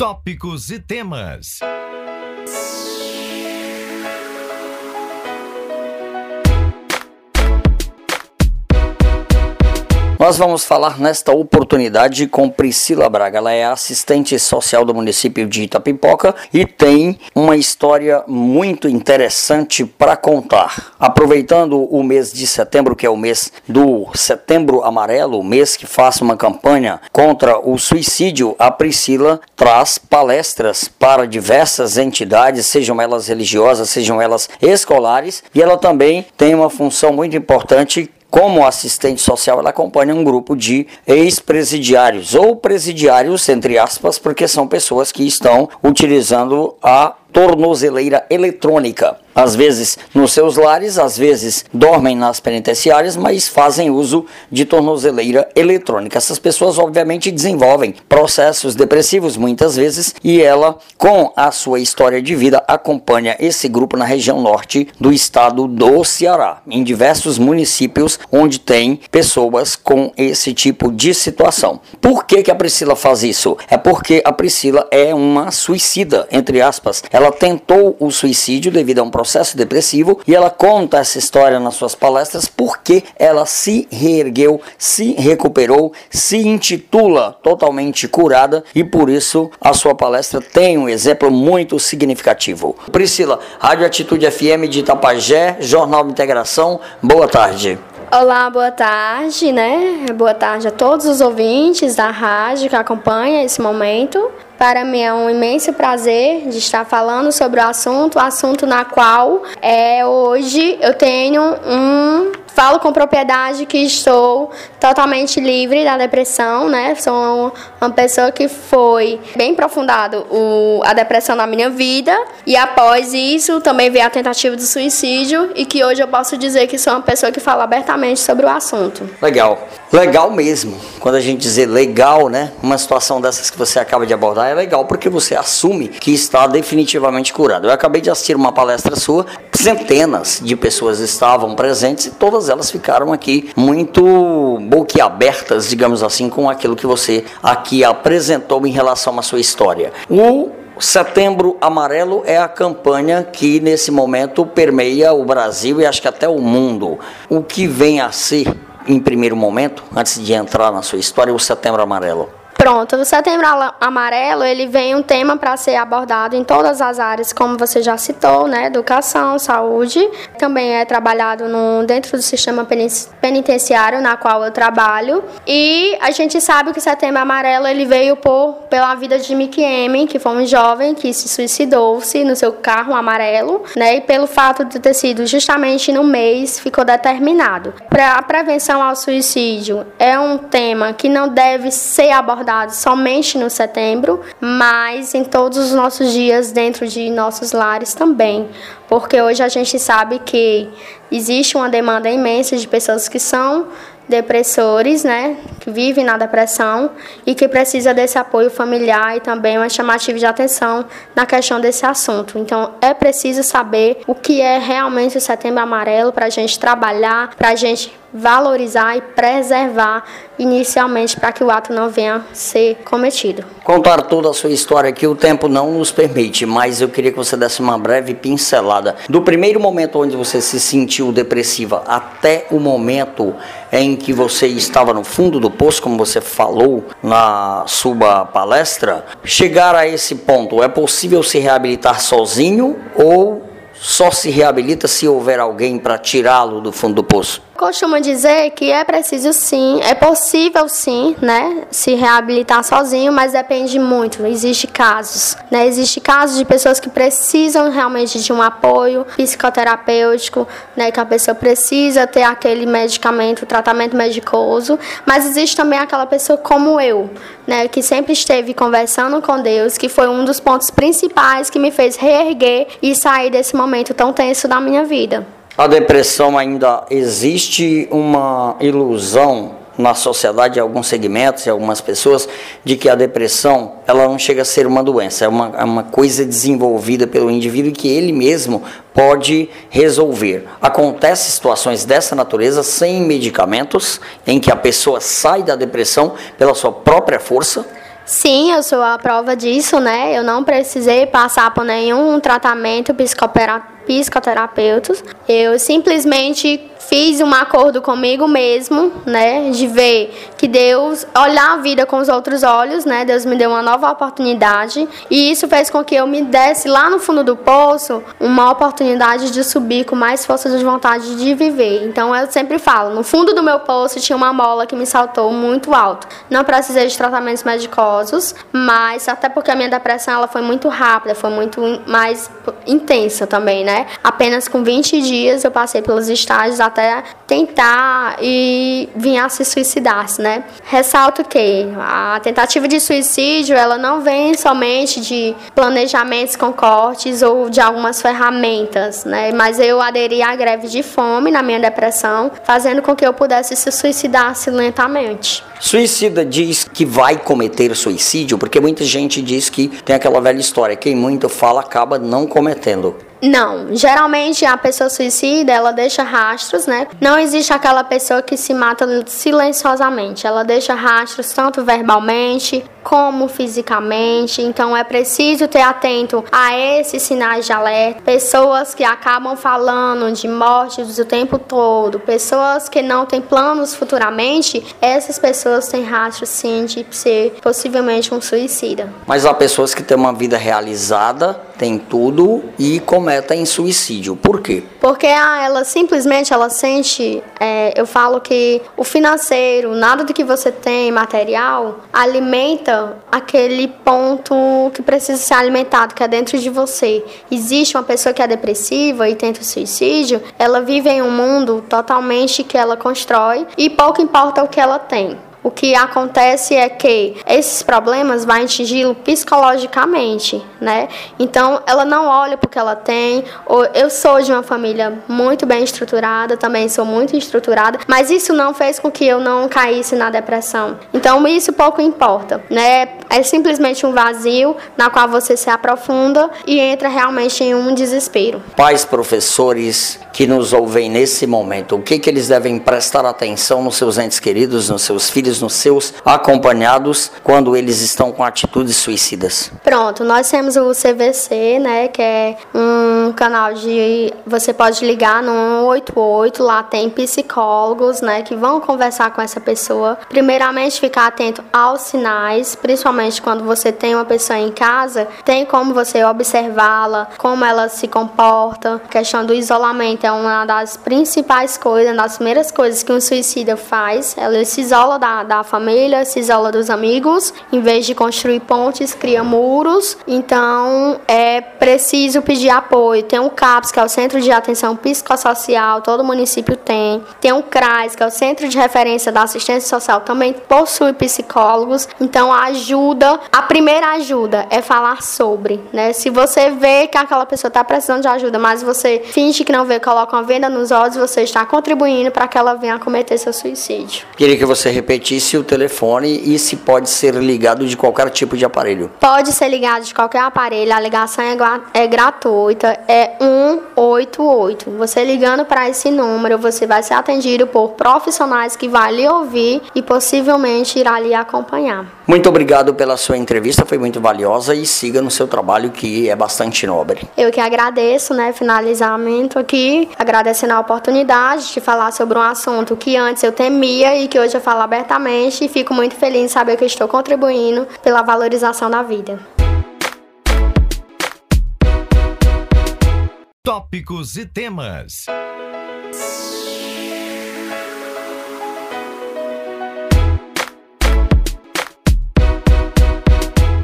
tópicos e temas. Nós vamos falar nesta oportunidade com Priscila Braga. Ela é assistente social do município de Itapipoca e tem uma história muito interessante para contar. Aproveitando o mês de setembro, que é o mês do Setembro Amarelo, o mês que faz uma campanha contra o suicídio, a Priscila traz palestras para diversas entidades, sejam elas religiosas, sejam elas escolares, e ela também tem uma função muito importante como assistente social, ela acompanha um grupo de ex-presidiários ou presidiários, entre aspas, porque são pessoas que estão utilizando a tornozeleira eletrônica às vezes nos seus lares, às vezes dormem nas penitenciárias, mas fazem uso de tornozeleira eletrônica. Essas pessoas, obviamente, desenvolvem processos depressivos muitas vezes e ela, com a sua história de vida, acompanha esse grupo na região norte do estado do Ceará, em diversos municípios onde tem pessoas com esse tipo de situação. Por que, que a Priscila faz isso? É porque a Priscila é uma suicida, entre aspas. Ela tentou o suicídio devido a um processo depressivo e ela conta essa história nas suas palestras porque ela se reergueu, se recuperou, se intitula totalmente curada e por isso a sua palestra tem um exemplo muito significativo. Priscila, Rádio Atitude FM de Itapajé, Jornal de Integração, boa tarde. Olá, boa tarde, né? Boa tarde a todos os ouvintes da rádio que acompanham esse momento. Para mim é um imenso prazer de estar falando sobre o assunto, assunto na qual é, hoje eu tenho um falo com propriedade que estou totalmente livre da depressão, né? Sou uma pessoa que foi bem aprofundado o, a depressão na minha vida e após isso também veio a tentativa de suicídio e que hoje eu posso dizer que sou uma pessoa que fala abertamente sobre o assunto. Legal. Legal mesmo. Quando a gente dizer legal, né? Uma situação dessas que você acaba de abordar é legal porque você assume que está definitivamente curado. Eu acabei de assistir uma palestra sua, centenas de pessoas estavam presentes e todas elas ficaram aqui muito boquiabertas, digamos assim, com aquilo que você aqui apresentou em relação à sua história. O Setembro Amarelo é a campanha que nesse momento permeia o Brasil e acho que até o mundo. O que vem a ser, em primeiro momento, antes de entrar na sua história, o Setembro Amarelo? Pronto, o Setembro Amarelo, ele vem um tema para ser abordado em todas as áreas, como você já citou, né, educação, saúde. Também é trabalhado no, dentro do sistema penitenciário na qual eu trabalho. E a gente sabe que Setembro Amarelo, ele veio por pela vida de Mickey M, que foi um jovem que se suicidou-se no seu carro amarelo, né, e pelo fato de ter sido justamente no mês, ficou determinado. Para a prevenção ao suicídio é um tema que não deve ser abordado somente no setembro, mas em todos os nossos dias dentro de nossos lares também, porque hoje a gente sabe que existe uma demanda imensa de pessoas que são depressores, né, que vivem na depressão e que precisa desse apoio familiar e também uma chamativa de atenção na questão desse assunto. Então, é preciso saber o que é realmente o Setembro Amarelo para a gente trabalhar, para a gente valorizar e preservar inicialmente para que o ato não venha ser cometido. Contar toda a sua história aqui o tempo não nos permite, mas eu queria que você desse uma breve pincelada do primeiro momento onde você se sentiu depressiva até o momento em que você estava no fundo do poço, como você falou na sua palestra, chegar a esse ponto, é possível se reabilitar sozinho ou só se reabilita se houver alguém para tirá-lo do fundo do poço? Costuma dizer que é preciso sim, é possível sim, né, se reabilitar sozinho, mas depende muito. Existe casos, né? Existe casos de pessoas que precisam realmente de um apoio psicoterapêutico, né, que a pessoa precisa ter aquele medicamento, tratamento medicoso, mas existe também aquela pessoa como eu, né, que sempre esteve conversando com Deus, que foi um dos pontos principais que me fez reerguer e sair desse momento tão tenso da minha vida a depressão ainda existe uma ilusão na sociedade, em alguns segmentos, em algumas pessoas, de que a depressão ela não chega a ser uma doença, é uma, é uma coisa desenvolvida pelo indivíduo que ele mesmo pode resolver. Acontecem situações dessa natureza sem medicamentos, em que a pessoa sai da depressão pela sua própria força Sim, eu sou a prova disso, né? Eu não precisei passar por nenhum tratamento psicoterapeutas. Eu simplesmente fiz um acordo comigo mesmo, né, de ver que Deus olhar a vida com os outros olhos, né? Deus me deu uma nova oportunidade e isso fez com que eu me desse lá no fundo do poço uma oportunidade de subir com mais força de vontade de viver. Então eu sempre falo, no fundo do meu poço tinha uma mola que me saltou muito alto. Não precisei de tratamentos medicosos, mas até porque a minha depressão ela foi muito rápida, foi muito mais intensa também, né? Apenas com 20 dias eu passei pelos estágios até tentar e vir a se suicidar, né? Ressalto que a tentativa de suicídio, ela não vem somente de planejamentos com cortes ou de algumas ferramentas, né? Mas eu aderi à greve de fome na minha depressão, fazendo com que eu pudesse se suicidar lentamente. Suicida diz que vai cometer suicídio, porque muita gente diz que tem aquela velha história, quem muito fala acaba não cometendo. Não, geralmente a pessoa suicida, ela deixa rastros, né? Não existe aquela pessoa que se mata silenciosamente. Ela deixa rastros tanto verbalmente como fisicamente. Então é preciso ter atento a esses sinais de alerta. Pessoas que acabam falando de mortes o tempo todo, pessoas que não têm planos futuramente, essas pessoas têm rastros sim de ser possivelmente um suicida. Mas há pessoas que têm uma vida realizada tem tudo e cometem suicídio. Por quê? Porque ah, ela simplesmente ela sente, é, eu falo que o financeiro, nada do que você tem material, alimenta aquele ponto que precisa ser alimentado, que é dentro de você. Existe uma pessoa que é depressiva e tenta suicídio, ela vive em um mundo totalmente que ela constrói e pouco importa o que ela tem o que acontece é que esses problemas vão atingi-lo psicologicamente, né? Então, ela não olha porque ela tem. Eu sou de uma família muito bem estruturada, também sou muito estruturada, mas isso não fez com que eu não caísse na depressão. Então, isso pouco importa, né? É simplesmente um vazio na qual você se aprofunda e entra realmente em um desespero. Pais, professores que nos ouvem nesse momento, o que que eles devem prestar atenção nos seus entes queridos, nos seus filhos nos seus acompanhados quando eles estão com atitudes suicidas? Pronto, nós temos o CVC, né, que é um canal de você pode ligar no 188, lá tem psicólogos, né, que vão conversar com essa pessoa. Primeiramente, ficar atento aos sinais, principalmente quando você tem uma pessoa em casa, tem como você observá-la, como ela se comporta. A questão do isolamento é uma das principais coisas, uma das primeiras coisas que um suicida faz. Ela se isola da da, família, se isola dos amigos, em vez de construir pontes, cria muros. Então é preciso pedir apoio. Tem o CAPS, que é o Centro de Atenção Psicossocial, todo município tem. Tem o CRAS, que é o Centro de Referência da Assistência Social, também possui psicólogos. Então a ajuda, a primeira ajuda é falar sobre, né? Se você vê que aquela pessoa está precisando de ajuda, mas você finge que não vê, coloca uma venda nos olhos, você está contribuindo para que ela venha a cometer seu suicídio. Queria que você repetisse repetisse o telefone e se pode ser ligado de qualquer tipo de aparelho. Pode ser ligado de qualquer aparelho, a ligação é, é gratuita, é 188. Você ligando para esse número, você vai ser atendido por profissionais que vão lhe ouvir e possivelmente irá lhe acompanhar. Muito obrigado pela sua entrevista, foi muito valiosa e siga no seu trabalho que é bastante nobre. Eu que agradeço, né, finalizamento aqui, agradecendo a oportunidade de falar sobre um assunto que antes eu temia e que hoje eu falo abertamente e fico muito feliz em saber que estou contribuindo pela valorização da vida. Tópicos e temas.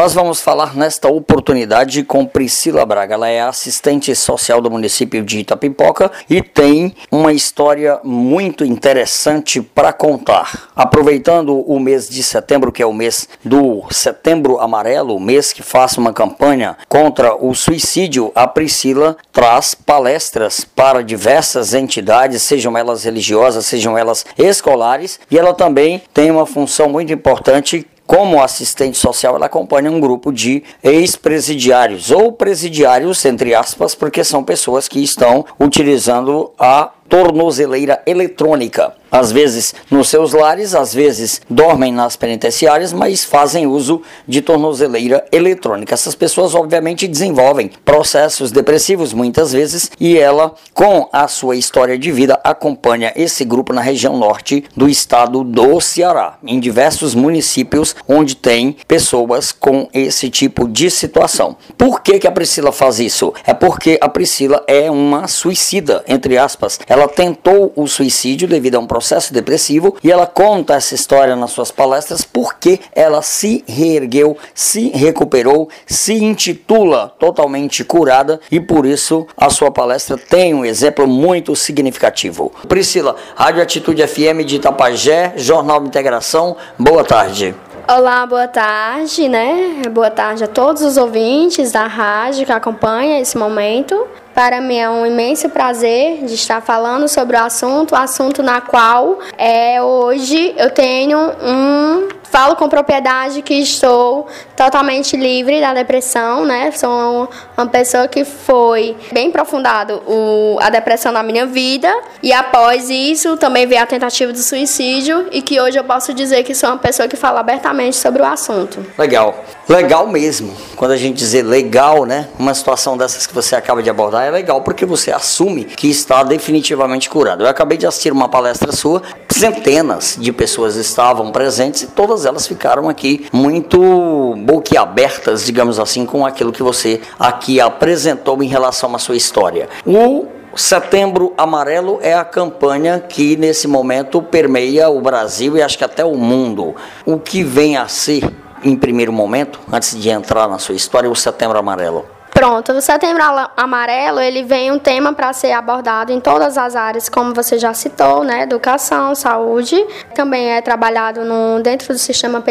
Nós vamos falar nesta oportunidade com Priscila Braga. Ela é assistente social do município de Itapipoca e tem uma história muito interessante para contar. Aproveitando o mês de setembro, que é o mês do Setembro Amarelo, o mês que faça uma campanha contra o suicídio, a Priscila traz palestras para diversas entidades, sejam elas religiosas, sejam elas escolares, e ela também tem uma função muito importante como assistente social, ela acompanha um grupo de ex-presidiários ou presidiários, entre aspas, porque são pessoas que estão utilizando a tornozeleira eletrônica às vezes nos seus lares, às vezes dormem nas penitenciárias, mas fazem uso de tornozeleira eletrônica. Essas pessoas, obviamente, desenvolvem processos depressivos muitas vezes e ela, com a sua história de vida, acompanha esse grupo na região norte do estado do Ceará, em diversos municípios onde tem pessoas com esse tipo de situação. Por que, que a Priscila faz isso? É porque a Priscila é uma suicida, entre aspas. Ela tentou o suicídio devido a um processo depressivo e ela conta essa história nas suas palestras porque ela se reergueu, se recuperou, se intitula totalmente curada e por isso a sua palestra tem um exemplo muito significativo. Priscila, Rádio Atitude FM de Itapajé, Jornal de Integração, boa tarde. Olá, boa tarde, né? Boa tarde a todos os ouvintes da rádio que acompanham esse momento. Para mim é um imenso prazer de estar falando sobre o assunto, assunto na qual é, hoje eu tenho um Falo com propriedade que estou totalmente livre da depressão, né? Sou uma pessoa que foi bem aprofundado o, a depressão na minha vida e após isso também veio a tentativa de suicídio e que hoje eu posso dizer que sou uma pessoa que fala abertamente sobre o assunto. Legal. Legal mesmo. Quando a gente dizer legal, né? Uma situação dessas que você acaba de abordar é legal porque você assume que está definitivamente curado. Eu acabei de assistir uma palestra sua, centenas de pessoas estavam presentes e todas elas ficaram aqui muito boquiabertas, digamos assim, com aquilo que você aqui apresentou em relação à sua história. O Setembro Amarelo é a campanha que nesse momento permeia o Brasil e acho que até o mundo. O que vem a ser, em primeiro momento, antes de entrar na sua história, o Setembro Amarelo? Pronto, o Setembro Amarelo, ele vem um tema para ser abordado em todas as áreas, como você já citou, né, educação, saúde, também é trabalhado no, dentro do sistema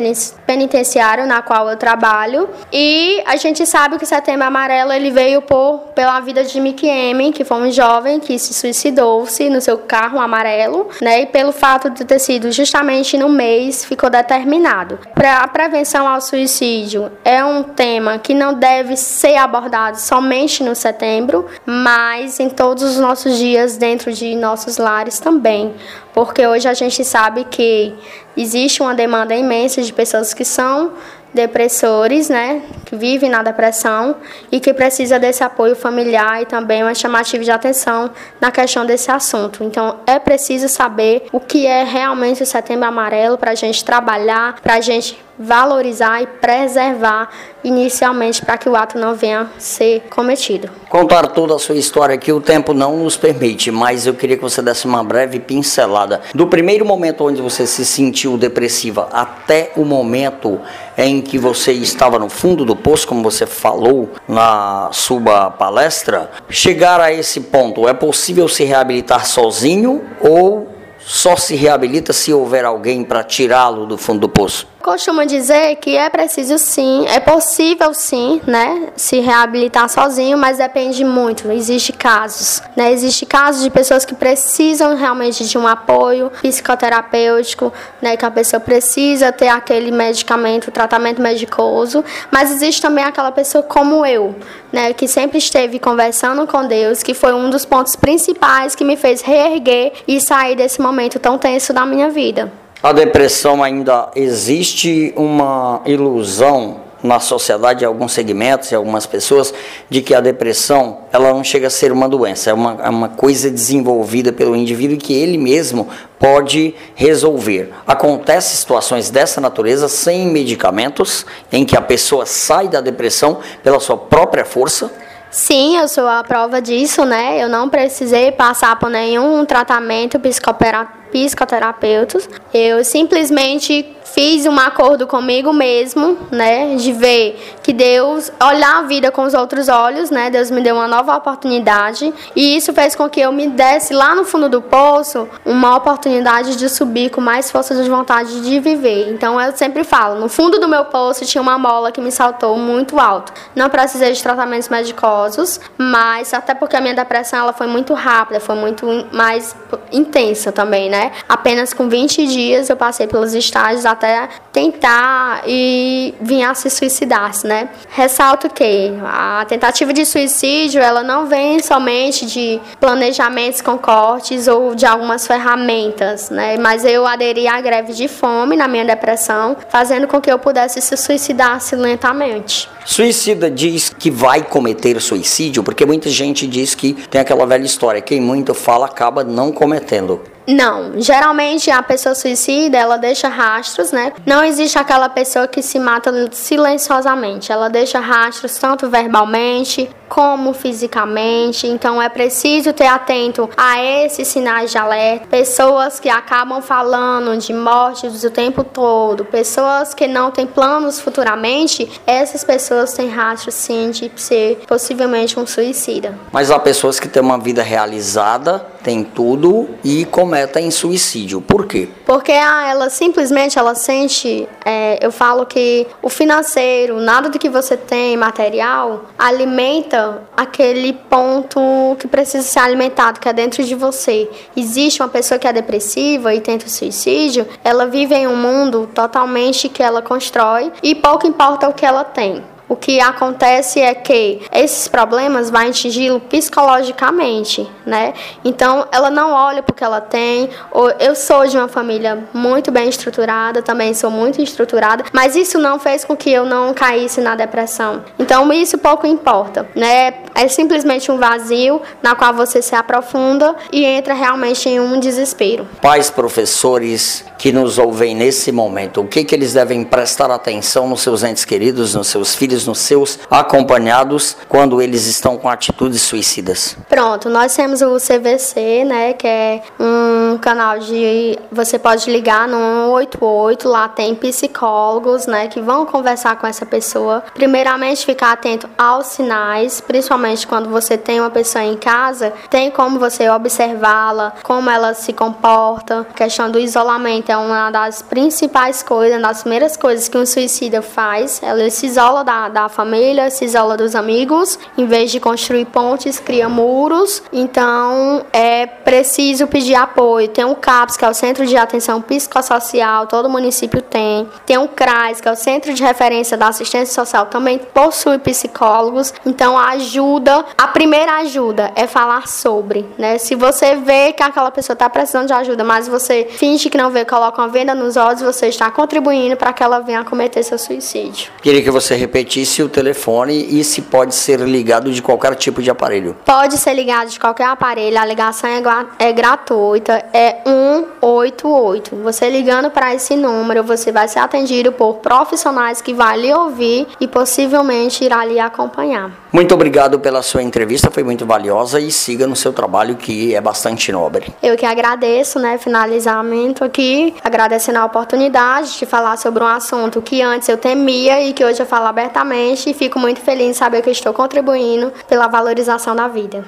penitenciário na qual eu trabalho, e a gente sabe que o Setembro Amarelo, ele veio por, pela vida de Mickey M, que foi um jovem que se suicidou-se no seu carro amarelo, né, e pelo fato de ter sido justamente no mês, ficou determinado. Para a prevenção ao suicídio é um tema que não deve ser abordado somente no setembro, mas em todos os nossos dias dentro de nossos lares também, porque hoje a gente sabe que existe uma demanda imensa de pessoas que são depressores, né, que vivem na depressão e que precisa desse apoio familiar e também uma chamativa de atenção na questão desse assunto. Então, é preciso saber o que é realmente o Setembro Amarelo para a gente trabalhar, para a gente valorizar e preservar inicialmente para que o ato não venha ser cometido. Contar toda a sua história que o tempo não nos permite, mas eu queria que você desse uma breve pincelada do primeiro momento onde você se sentiu depressiva até o momento em que você estava no fundo do poço, como você falou na sua palestra, chegar a esse ponto, é possível se reabilitar sozinho ou só se reabilita se houver alguém para tirá-lo do fundo do poço? Costumo dizer que é preciso sim, é possível sim, né, se reabilitar sozinho, mas depende muito. Existem casos, né? Existe casos de pessoas que precisam realmente de um apoio psicoterapêutico, né, que a pessoa precisa ter aquele medicamento, tratamento medicoso, mas existe também aquela pessoa como eu, né, que sempre esteve conversando com Deus, que foi um dos pontos principais que me fez reerguer e sair desse momento tão tenso da minha vida. A depressão ainda existe uma ilusão na sociedade, em alguns segmentos, em algumas pessoas, de que a depressão ela não chega a ser uma doença, é uma, é uma coisa desenvolvida pelo indivíduo que ele mesmo pode resolver. Acontece situações dessa natureza sem medicamentos, em que a pessoa sai da depressão pela sua própria força. Sim, eu sou a prova disso, né? Eu não precisei passar por nenhum tratamento psicoterapeutas. Eu simplesmente fiz um acordo comigo mesmo, né, de ver que Deus olhar a vida com os outros olhos, né? Deus me deu uma nova oportunidade e isso fez com que eu me desse lá no fundo do poço uma oportunidade de subir com mais força de vontade de viver. Então eu sempre falo, no fundo do meu poço tinha uma mola que me saltou muito alto. Não precisei de tratamentos medicosos, mas até porque a minha depressão ela foi muito rápida, foi muito mais intensa também, né? Apenas com 20 dias eu passei pelos estágios até tentar e vir a se suicidar, né? Ressalto que a tentativa de suicídio, ela não vem somente de planejamentos com cortes ou de algumas ferramentas, né? Mas eu aderi à greve de fome na minha depressão, fazendo com que eu pudesse se suicidar lentamente. Suicida diz que vai cometer suicídio, porque muita gente diz que tem aquela velha história, quem muito fala acaba não cometendo. Não, geralmente a pessoa suicida, ela deixa rastros, né? Não existe aquela pessoa que se mata silenciosamente. Ela deixa rastros tanto verbalmente como fisicamente. Então é preciso ter atento a esses sinais de alerta. Pessoas que acabam falando de mortes o tempo todo, pessoas que não têm planos futuramente, essas pessoas têm rastros sim de ser possivelmente um suicida. Mas há pessoas que têm uma vida realizada, têm tudo e começam meta em suicídio. Por quê? Porque ah, ela simplesmente ela sente, é, eu falo que o financeiro, nada do que você tem material, alimenta aquele ponto que precisa ser alimentado, que é dentro de você. Existe uma pessoa que é depressiva e tenta suicídio, ela vive em um mundo totalmente que ela constrói e pouco importa o que ela tem o que acontece é que esses problemas vão atingi-lo psicologicamente, né? Então, ela não olha porque ela tem. Eu sou de uma família muito bem estruturada, também sou muito estruturada, mas isso não fez com que eu não caísse na depressão. Então, isso pouco importa, né? É simplesmente um vazio na qual você se aprofunda e entra realmente em um desespero. Pais, professores que nos ouvem nesse momento, o que, que eles devem prestar atenção nos seus entes queridos, nos seus filhos? Nos seus acompanhados quando eles estão com atitudes suicidas? Pronto, nós temos o CVC, né, que é um canal de você pode ligar no 188, lá tem psicólogos, né, que vão conversar com essa pessoa. Primeiramente, ficar atento aos sinais, principalmente quando você tem uma pessoa em casa, tem como você observá-la, como ela se comporta. A questão do isolamento é uma das principais coisas, uma das primeiras coisas que um suicida faz. Ela se isola da, da família, se isola dos amigos, em vez de construir pontes, cria muros. Então é preciso pedir apoio. Tem o CAPS, que é o Centro de Atenção Psicossocial, todo município tem. Tem o CRAS, que é o Centro de Referência da Assistência Social, também possui psicólogos. Então ajuda, a primeira ajuda é falar sobre, né? Se você vê que aquela pessoa está precisando de ajuda, mas você finge que não vê, coloca uma venda nos olhos, você está contribuindo para que ela venha a cometer seu suicídio. Queria que você repetisse repetisse o telefone e se pode ser ligado de qualquer tipo de aparelho. Pode ser ligado de qualquer aparelho, a ligação é, é gratuita, é 188. Você ligando para esse número, você vai ser atendido por profissionais que vão lhe ouvir e possivelmente irá lhe acompanhar. Muito obrigado pela sua entrevista, foi muito valiosa e siga no seu trabalho que é bastante nobre. Eu que agradeço, né, finalizamento aqui, agradecendo a oportunidade de falar sobre um assunto que antes eu temia e que hoje eu falo abertamente e fico muito feliz em saber que estou contribuindo pela valorização da vida.